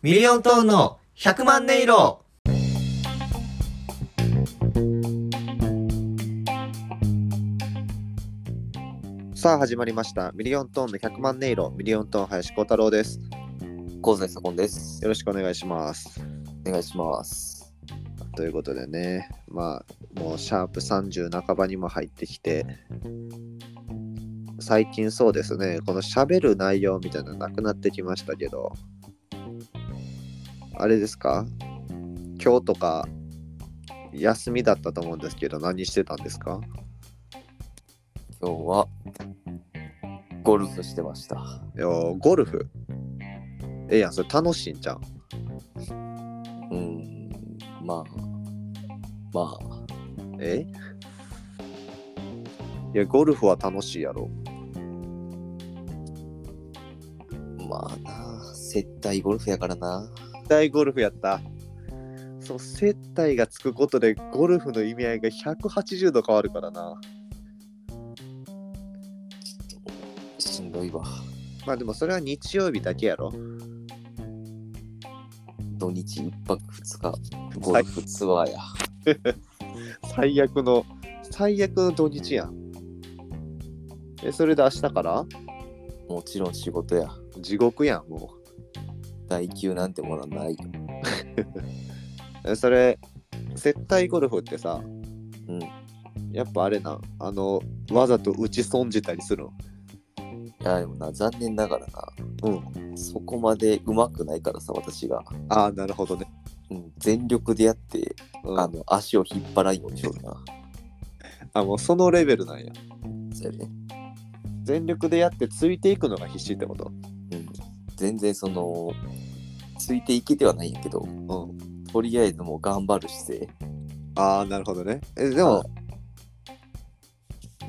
ミリオントーンの100万音色さあ始まりました。ミリオントーンの100万音色、ミリオントーン林光太郎です。香西左近です。よろしくお願いします。お願いします。ということでね、まあ、もうシャープ30半ばにも入ってきて、最近そうですね、この喋る内容みたいなのなくなってきましたけど、あれですか？今日とか休みだったと思うんですけど、何してたんですか？今日はゴルフしてました。いやゴルフ？ええやん、それ楽しいんじゃん。うーん、まあ、まあ、え？いや、ゴルフは楽しいやろ。まあな、接待ゴルフやからな。大ゴルフやった。その接待がつくことでゴルフの意味合いが180度変わるからな。しんどいわ。まあでもそれは日曜日だけやろ。土日一泊二日、ゴルフツアーや。最悪の、最悪の土日やん。え、それで明日から？もちろん仕事や。地獄やん、も代給なんてものはないよ。それ、接待ゴルフってさ、うん。やっぱあれなん、あの、わざと打ち損じたりするの？いや、でもな、残念ながらな、うん。そこまで上手くないからさ、私が。ああ、なるほどね。うん、全力でやって、うん、ああの、足を引っ張らんようにしような。もうそのレベルなんや。そうやね。全力でやってついていくのが必死ってこと？うん、全然そのついていけてはないんやけどうん。とりあえずもう頑張る姿勢ああ、なるほどね。え、でも、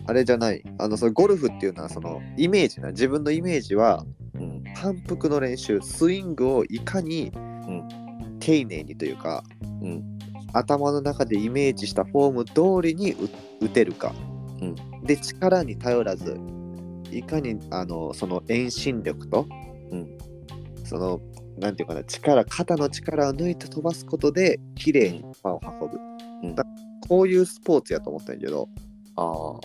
あれじゃない。あの、そのゴルフっていうのは、その、イメージな。自分のイメージは、うん反復の練習、スイングをいかに、ん丁寧にというか、うん頭の中でイメージしたフォーム通りに打打てるか。うんで、力に頼らず、いかに、あの、その遠心力と、うんその、なんていうかな、力、肩の力を抜いて飛ばすことで、綺麗に球を運ぶ。うん。だこういうスポーツやと思ったんやけど、ああ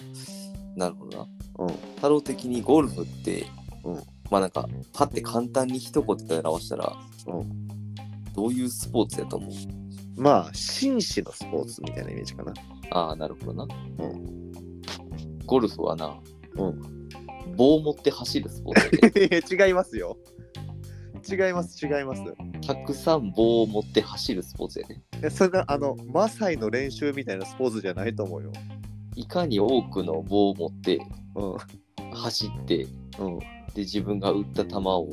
なるほどな。うん。太郎的にゴルフって、うん。まあなんかパッて簡単に一言で表したら、うん。どういうスポーツやと思う？まあ、紳士のスポーツみたいなイメージかな。ああなるほどな、うん。ゴルフはな、うん。棒を持って走るスポーツ 違いますよ。違います、違います。たくさん棒を持って走るスポーツやでえそんな、あの、マサイの練習みたいなスポーツじゃないと思うよ。いかに多くの棒を持ってうん。走ってうん。で自分が打った球を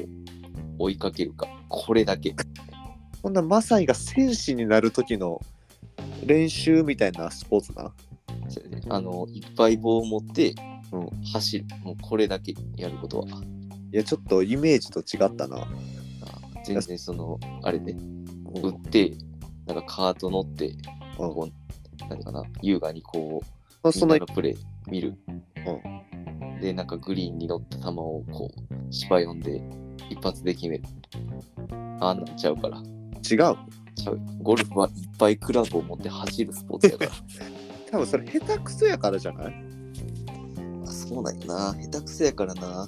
追いかけるかこれだけこんなマサイが戦士になる時の練習みたいなスポーツな？そうやねあのいっぱい棒を持ってうん走るもうこれだけやることは、いや、ちょっとイメージと違ったな。あ全然そのあれでうん。打ってなんかカート乗ってうんこう何かな優雅にこまあそのうみんなのプレー見る、でなんかグリーンに乗った球をこう芝読んで一発で決める。あんなんちゃうから。違う。ちゃう。ゴルフはいっぱいクラブを持って走るスポーツやから。多分それ下手くそやからじゃない？あそうなんよな。下手くそやからな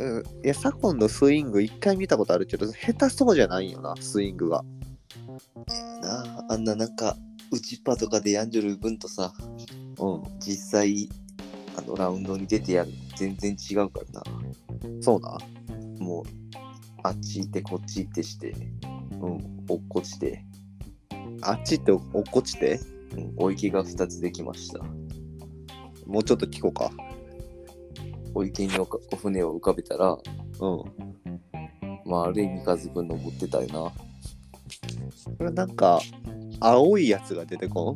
うん。いや、左近のスイング一回見たことあるけど、下手そうじゃないよな、スイングが。なああんななんか打ちっぱとかでやんじょる分とさうん。実際あのラウンドに出てやる全然違うからなそうな。もうあっち行ってこっち行ってしてうん。落っこちて、あっちって落っこちて、うん、お池が2つできましたもうちょっと聞こうか。お池にお船を浮かべたらうん。まあある意味数分登ってたよなこれなんか、青いやつが出てこん？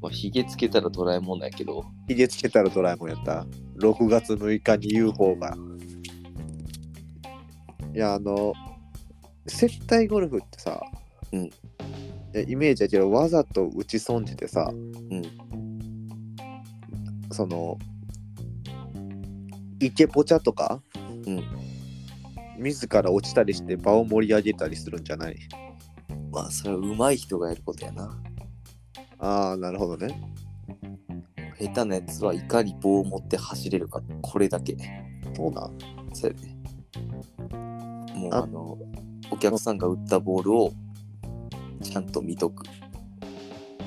まあひげつけたらドラえもんなんやけどひげつけたらドラえもんやった。6月6日に UFO が。いや、あの、接待ゴルフってさ、うんいやイメージやけど、わざと打ち損じてさ、うんその、イケポチャとかうん自ら落ちたりして場を盛り上げたりするんじゃない？まあ、それは上手い人がやることやな。ああ、なるほどね。下手なやつはいかに棒を持って走れるか、これだけ。そうなん。そうやね。もうああの、お客さんが打ったボールをちゃんと見とく。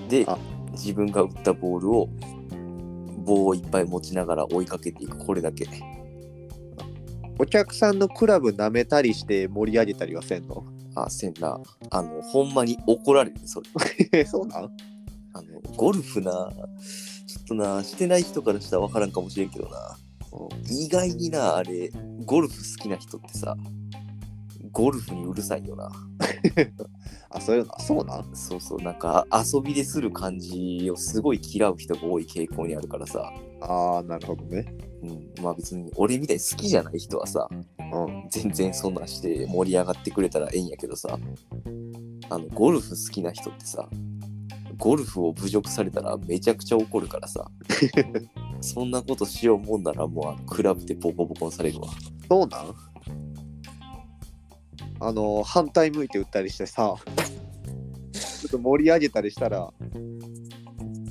であ、自分が打ったボールを棒をいっぱい持ちながら追いかけていく。これだけ。お客さんのクラブ舐めたりして盛り上げたりはせんの？あ、せんな。あの、ほんまに怒られる、それ。そうなん？あの、ゴルフな、ちょっとな、してない人からしたら分からんかもしれんけどな。意外にな、あれ、ゴルフ好きな人ってさ、ゴルフにうるさいよな。あ、そういうのそうなん？そうそう、なんか遊びでする感じをすごい嫌う人が多い傾向にあるからさ、ああ、なるほどね。うん、まあ別に俺みたいに好きじゃない人はさ、うん。全然そんなんして盛り上がってくれたらええんやけどさ、あの、ゴルフ好きな人ってさ、ゴルフを侮辱されたらめちゃくちゃ怒るからさ、そんなことしようもんならもうクラブでボコボコにされるわ。そうなん？あの、反対向いて打ったりしてさ、ちょっと盛り上げたりしたら、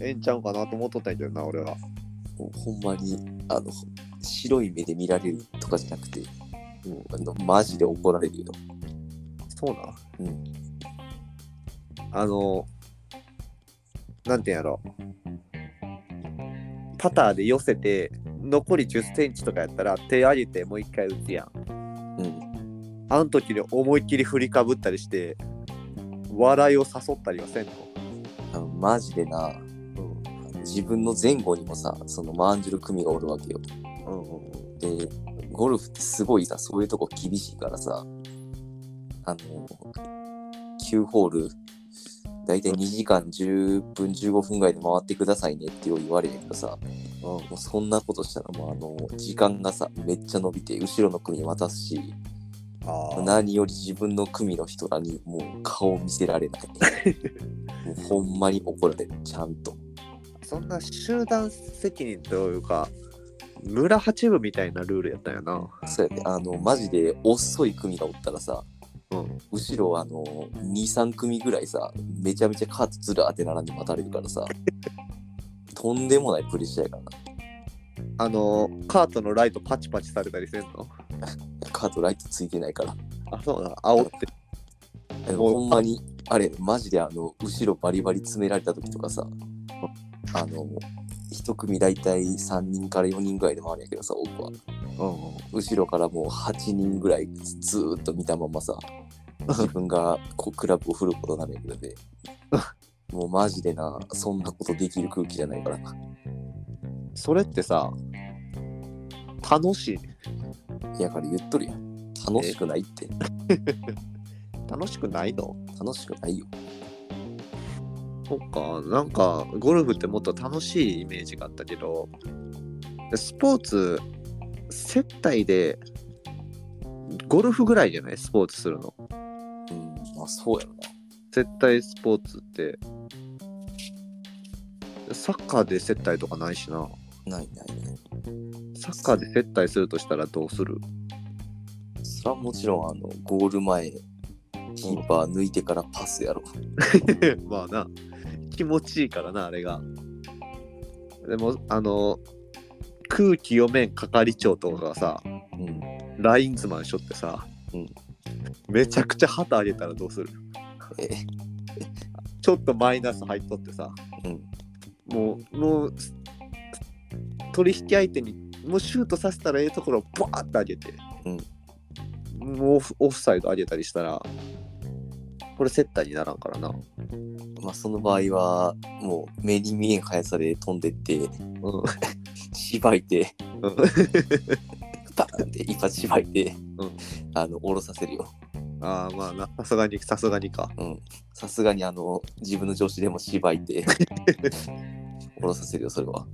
ええんちゃうかなと思っとったんやけどな、俺は。ほんまに、あの、白い目で見られるとかじゃなくて、もうあのマジで怒られるよ。そうなんうん。あの、なんてやろ。パターで寄せて、残り10センチとかやったら手上げてもう一回打つやん。うん。あの時に思いっきり振りかぶったりして、笑いを誘ったりはせんの。マジでな、うん。自分の前後にもさ、そのマンジュル組がおるわけよ。うんうんうん。で、ゴルフってすごいさ、そういうとこ厳しいからさ、あの、9ホール、だいたい2時間10分、15分ぐらいで回ってくださいねって言われるけどさ、もうそんなことしたらもうあの、時間がさ、めっちゃ伸びて、後ろの組に渡すし。何より自分の組の人らにもう顔見せられない。もうほんまに怒られる、ちゃんと。そんな集団責任というか、村八部みたいなルールやったんやな。そうやね、あの、マジで遅い組がおったらさ、うん。後ろあの2、3組ぐらいさ、めちゃめちゃカートずらーって並んで待たれるからさ、とんでもないプレッシャーやからな。あの、カートのライトパチパチされたりせんの？カートライトついてないから。あ、そうな。煽って。ほんまに、あれ、マジであの、後ろバリバリ詰められた時とかさ、あの、一組大体3人から4人ぐらいで回るんやけどさ、僕は。うん後ろからもう8人ぐらいずーっと見たままさ、自分がこうクラブを振ることになるんやけどね。もうマジでな、そんなことできる空気じゃないからな。それってさ、楽しい。やから言っとるやん。楽しくないって。楽しくないの？楽しくないよ。そっか、なんか、ゴルフってもっと楽しいイメージがあったけど、スポーツ、接待で、ゴルフぐらいじゃない？スポーツするの。うん、まあそうやろな。接待スポーツって、サッカーで接待とかないしな。ないないない。サッカーで接待するとしたらどうする？それはもちろん、あの、ゴール前、キーパー抜いてからパスやろ。まあな、気持ちいいからな、あれが。でも、あの、空気読めん係長とかがさ、うん。ラインズマンしょってさ、うんめちゃくちゃ旗あげたらどうする？え？ちょっとマイナス入っとってさ、うん。もう、もう、取引相手に、もうシュートさせたらええところをバーッと上げて、もうオフサイド上げたりしたら、これ接待にならんからな。まあその場合は、もう目に見えん速さで飛んでって、うん。しばいて、うん バーンって一発しばいて、うんあの、下ろさせるよ。ああ、まあな、さすがに、さすがにか。うん。さすがにあの、自分の調子でもしばいて、下ろさせるよ、それは。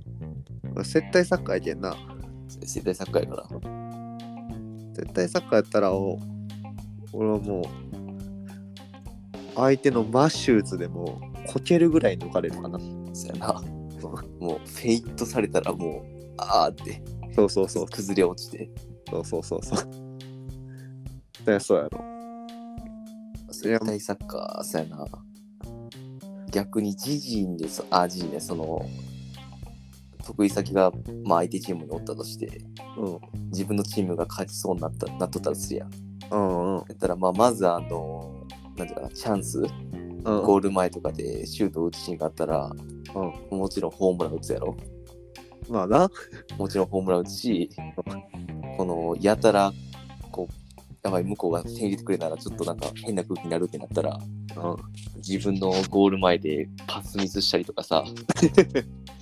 接待サッカーやけんな。接待サッカーやから。接待サッカーやったらお俺はもう相手のマッシューズでもこけるぐらい抜かれるかなそやな。もう、フェイントされたらもう、あーって、そうそうそう崩れ落ちて。そうそうそうそう対そうやろ。絶対サッカー、そうやな。逆に自陣でそ、あ、自陣でその、得意先が、まあ、相手チームにおったとして、うん。自分のチームが勝ちそうになったなっとったらするやん。うんうん。やったら、まあ、まずあの、なんていうかな、チャンス、うん。ゴール前とかでシュートを打つシーンがあったら、もちろんホームラン打つやろ。まあな。もちろんホームラン打つし、この、やたら、こう、やばい、向こうが点入れてくれたら、ちょっとなんか変な空気になるってなったら、うん。自分のゴール前でパスミスしたりとかさ、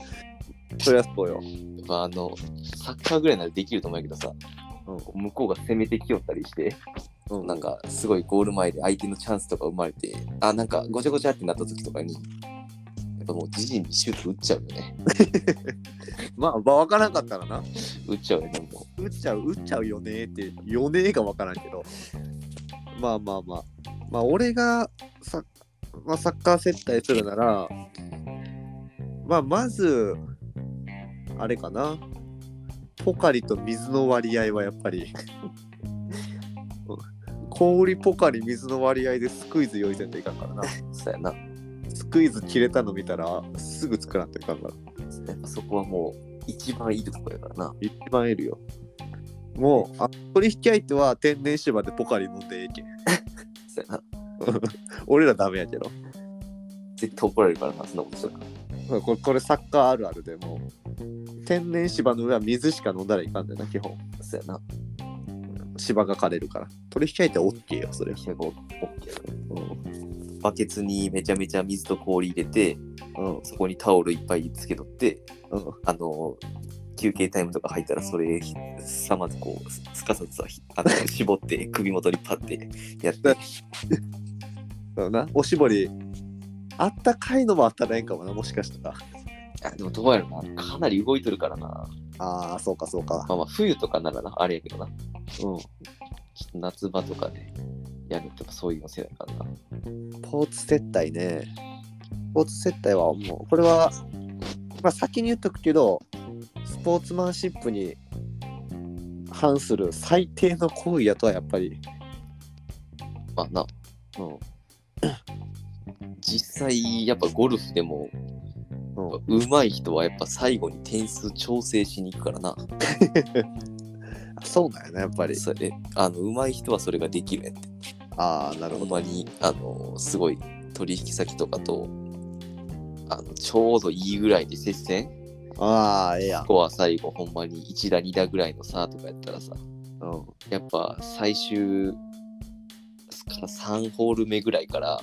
そりゃそうよ。やっぱあの、サッカーぐらいならできると思うけどさ、うん向こうが攻めてきよったりして、うん。なんかすごいゴール前で相手のチャンスとか生まれて、あ、なんかごちゃごちゃってなった時とかに、やっぱもう自陣にシュート打っちゃうよね。まあ、まあ、わからんかったらな。打っちゃうよね、も打っちゃう、打っちゃうよねって、よねがわからんけど。まあまあまあ。まあ、俺がサ,、まあ、サッカー接待するなら、まあ、まず、あれかな？ポカリと水の割合はやっぱり、氷ポカリ水の割合でスクイズ用意せんといかんからな。う。そうやな。スクイズ切れたの見たら、すぐ作らんといかんから。やっぱそこはもう一番いいとこやからな。一番いるよ。もう、あ取引相手は天然芝でポカリ飲んでええけん。そうやな。俺らダメやけど。絶対怒られるからな、そんなことしたら。これこれサッカーあるあるでもう天然芝の上は水しか飲んだらいかんだよな、基本。そうやな。芝が枯れるから。取引相手は OK よ、それ。結構 OK うん。バケツにめちゃめちゃ水と氷入れて、うん。そこにタオルいっぱいつけとって、うん。あの、休憩タイムとか入ったらそれさまずこうすすかさずあの 絞って首元にパッてやってそうな。おしぼり、あったかいのもあったらええんかもな、もしかしたら。あでもどうやろなかなり動いとるからなああ、そうか、そうか。まあまあ冬とかならなあれやけどなちょうん。っと夏場とかでやるとかそういうのせやからなスポーツ接待ね。スポーツ接待はもう、これは、まあ先に言っとくけど、スポーツマンシップに反する最低の行為やとはやっぱり、まあなうん。実際やっぱゴルフでもうん、上手い人はやっぱ最後に点数調整しに行くからなそうだよね、やっぱり。それあの上手い人はそれができるやんってああ、なるほど。ほんまにあのすごい取引先とかとあのちょうどいいぐらいで接戦ああ、ええやん。スコア最後ほんまに1打2打ぐらいの差とかやったらさうん。やっぱ最終から3ホール目ぐらいから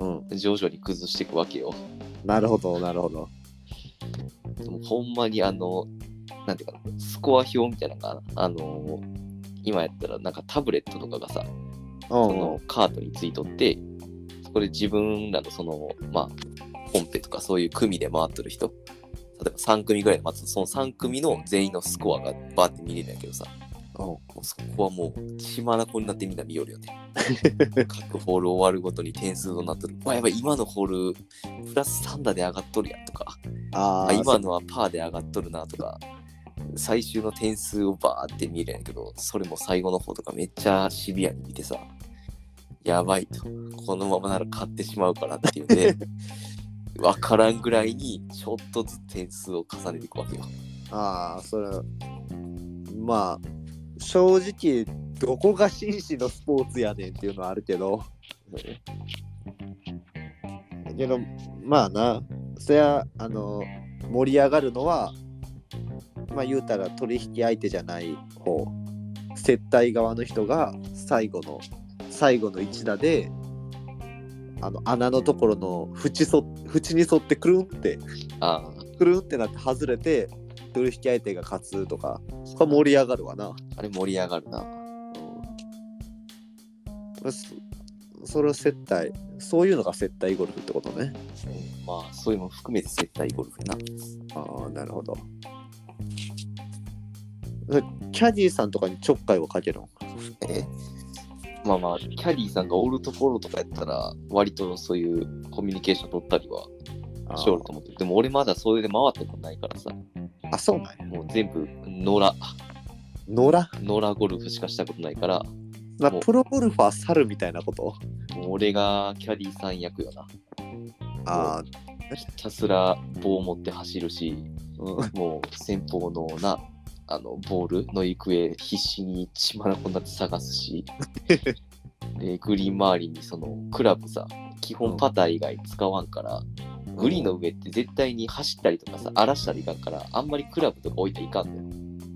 うん。徐々に崩していくわけよなるほど、なるほど。でもほんまにあのなんていうかなスコア表みたいなのがあの今やったらなんかタブレットとかがさうんそのカートについとって、そこで自分らのその、まあ、コンペとかそういう組で回ってる人、例えば3組ぐらいで回ってその3組の全員のスコアがバーって見れるんやけどさ、うん。もうそこはもう血まなこになってみんな見よるよね。各ホール終わるごとに点数となってる。わ、やばい、今のホールプラス3打で上がっとるやんとか、ああ、あ今のはパーで上がっとるなとか、最終の点数をバーって見るんやけど、それも最後の方とかめっちゃシビアに見てさ、やばいと、このままなら勝ってしまうからっていうんで、わからんぐらいにちょっとずつ点数を重ねていくわけよ。ああ、それ、まあ、正直、どこが紳士のスポーツやねんっていうのはあるけど、けど、まあな、そりゃ、あの、盛り上がるのは、まあ言うたら取引相手じゃない方、接待側の人が最後の、最後の一打で、あの穴のところの縁そ縁に沿ってくるんって。ああ、くるんってなって外れて取引相手が勝つとかこれ盛り上がるわな、あれ盛り上がるな。うん、そそれを接待。そういうのが接待ゴルフってことね。うん。まあ、そういうのも含めて接待ゴルフやな。ああなるほど。キャディーさんとかにちょっかいをかけるの？え？まあまあ、キャディーさんがおるところとかやったら、割とそういうコミュニケーション取ったりはあしおると思って。る。でも俺まだそれで回ったことないからさ、あそうなんや。もう全部野良、野良？野良ゴルフしかしたことないから、まあ、もうプロゴルファー猿みたいなこと？もう俺がキャディーさん役よな。ああ、ひたすら棒を持って走るし、うん、もう先方のな、あのボールの行方必死に血まなこになって探すし、でグリーン周りにそのクラブさ、基本パター以外使わんから、グリーンの上って絶対に走ったりとかさ、荒らしたりいかんから、あんまりクラブとか置いていかんのよ。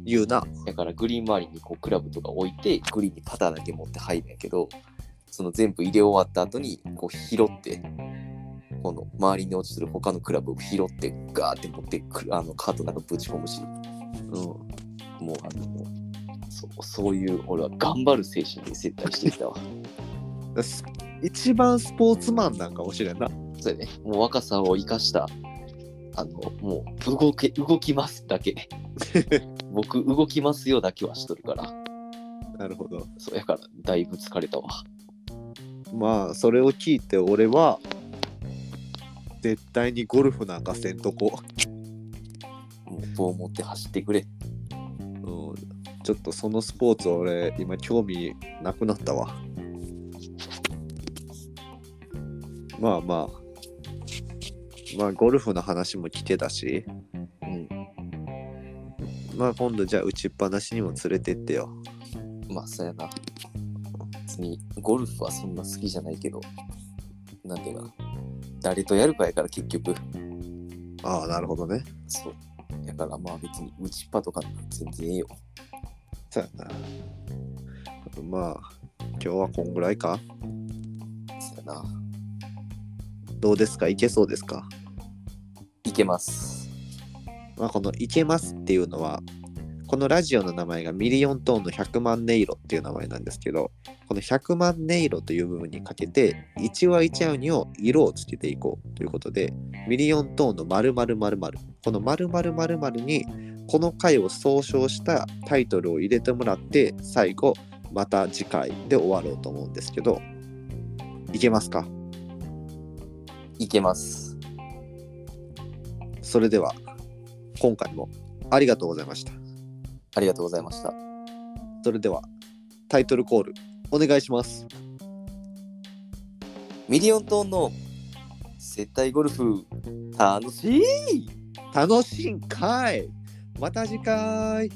言うな。だからグリーン周りにこうクラブとか置いて、グリーンにパターだけ持って入るんやけど、その全部入れ終わった後にこう拾って、この周りに落ちてる他のクラブを拾ってガーって持ってくるあのカートの中ぶち込むし、うん。もうあの、そうそういう俺は頑張る精神で接待してきたわ。一番スポーツマンなんかもしれんな。それね、もう若さを生かした、あの、もう動け、動きますだけ。僕、動きますよだけはしとるから、なるほど。そうやからだいぶ疲れたわ。まあ、それを聞いて俺は、絶対にゴルフなんかせんとこ。もう棒持って走ってくれ。うん。ちょっとそのスポーツ俺、今興味なくなったわ。まあまあ。まあ、ゴルフの話も来てたし、うん。まあ今度じゃあ打ちっぱなしにも連れてってよ。まあ、そうやな。別に、ゴルフはそんな好きじゃないけど、なんていうかな。誰とやるかやから結局。ああ、なるほどね。そう。だからまあ別に打ちっぱとか全然ええよ。そうやな。まあ、今日はこんぐらいか？そうやな。どうですか？いけそうですか？いけます。まあ、この「いけます」っていうのはこのラジオの名前がミリオントーンの100万音色っていう名前なんですけどこの100万音色という部分にかけて1話1話にを色をつけていこうということでミリオントーンの〇〇〇〇この〇〇〇〇にこの回を総称したタイトルを入れてもらって最後また次回で終わろうと思うんですけどいけますか？いけます。それでは今回もありがとうございました。ありがとうございました。それではタイトルコールお願いします。ミリオントーンの接待ゴルフ楽しい！楽しいんかい。また次回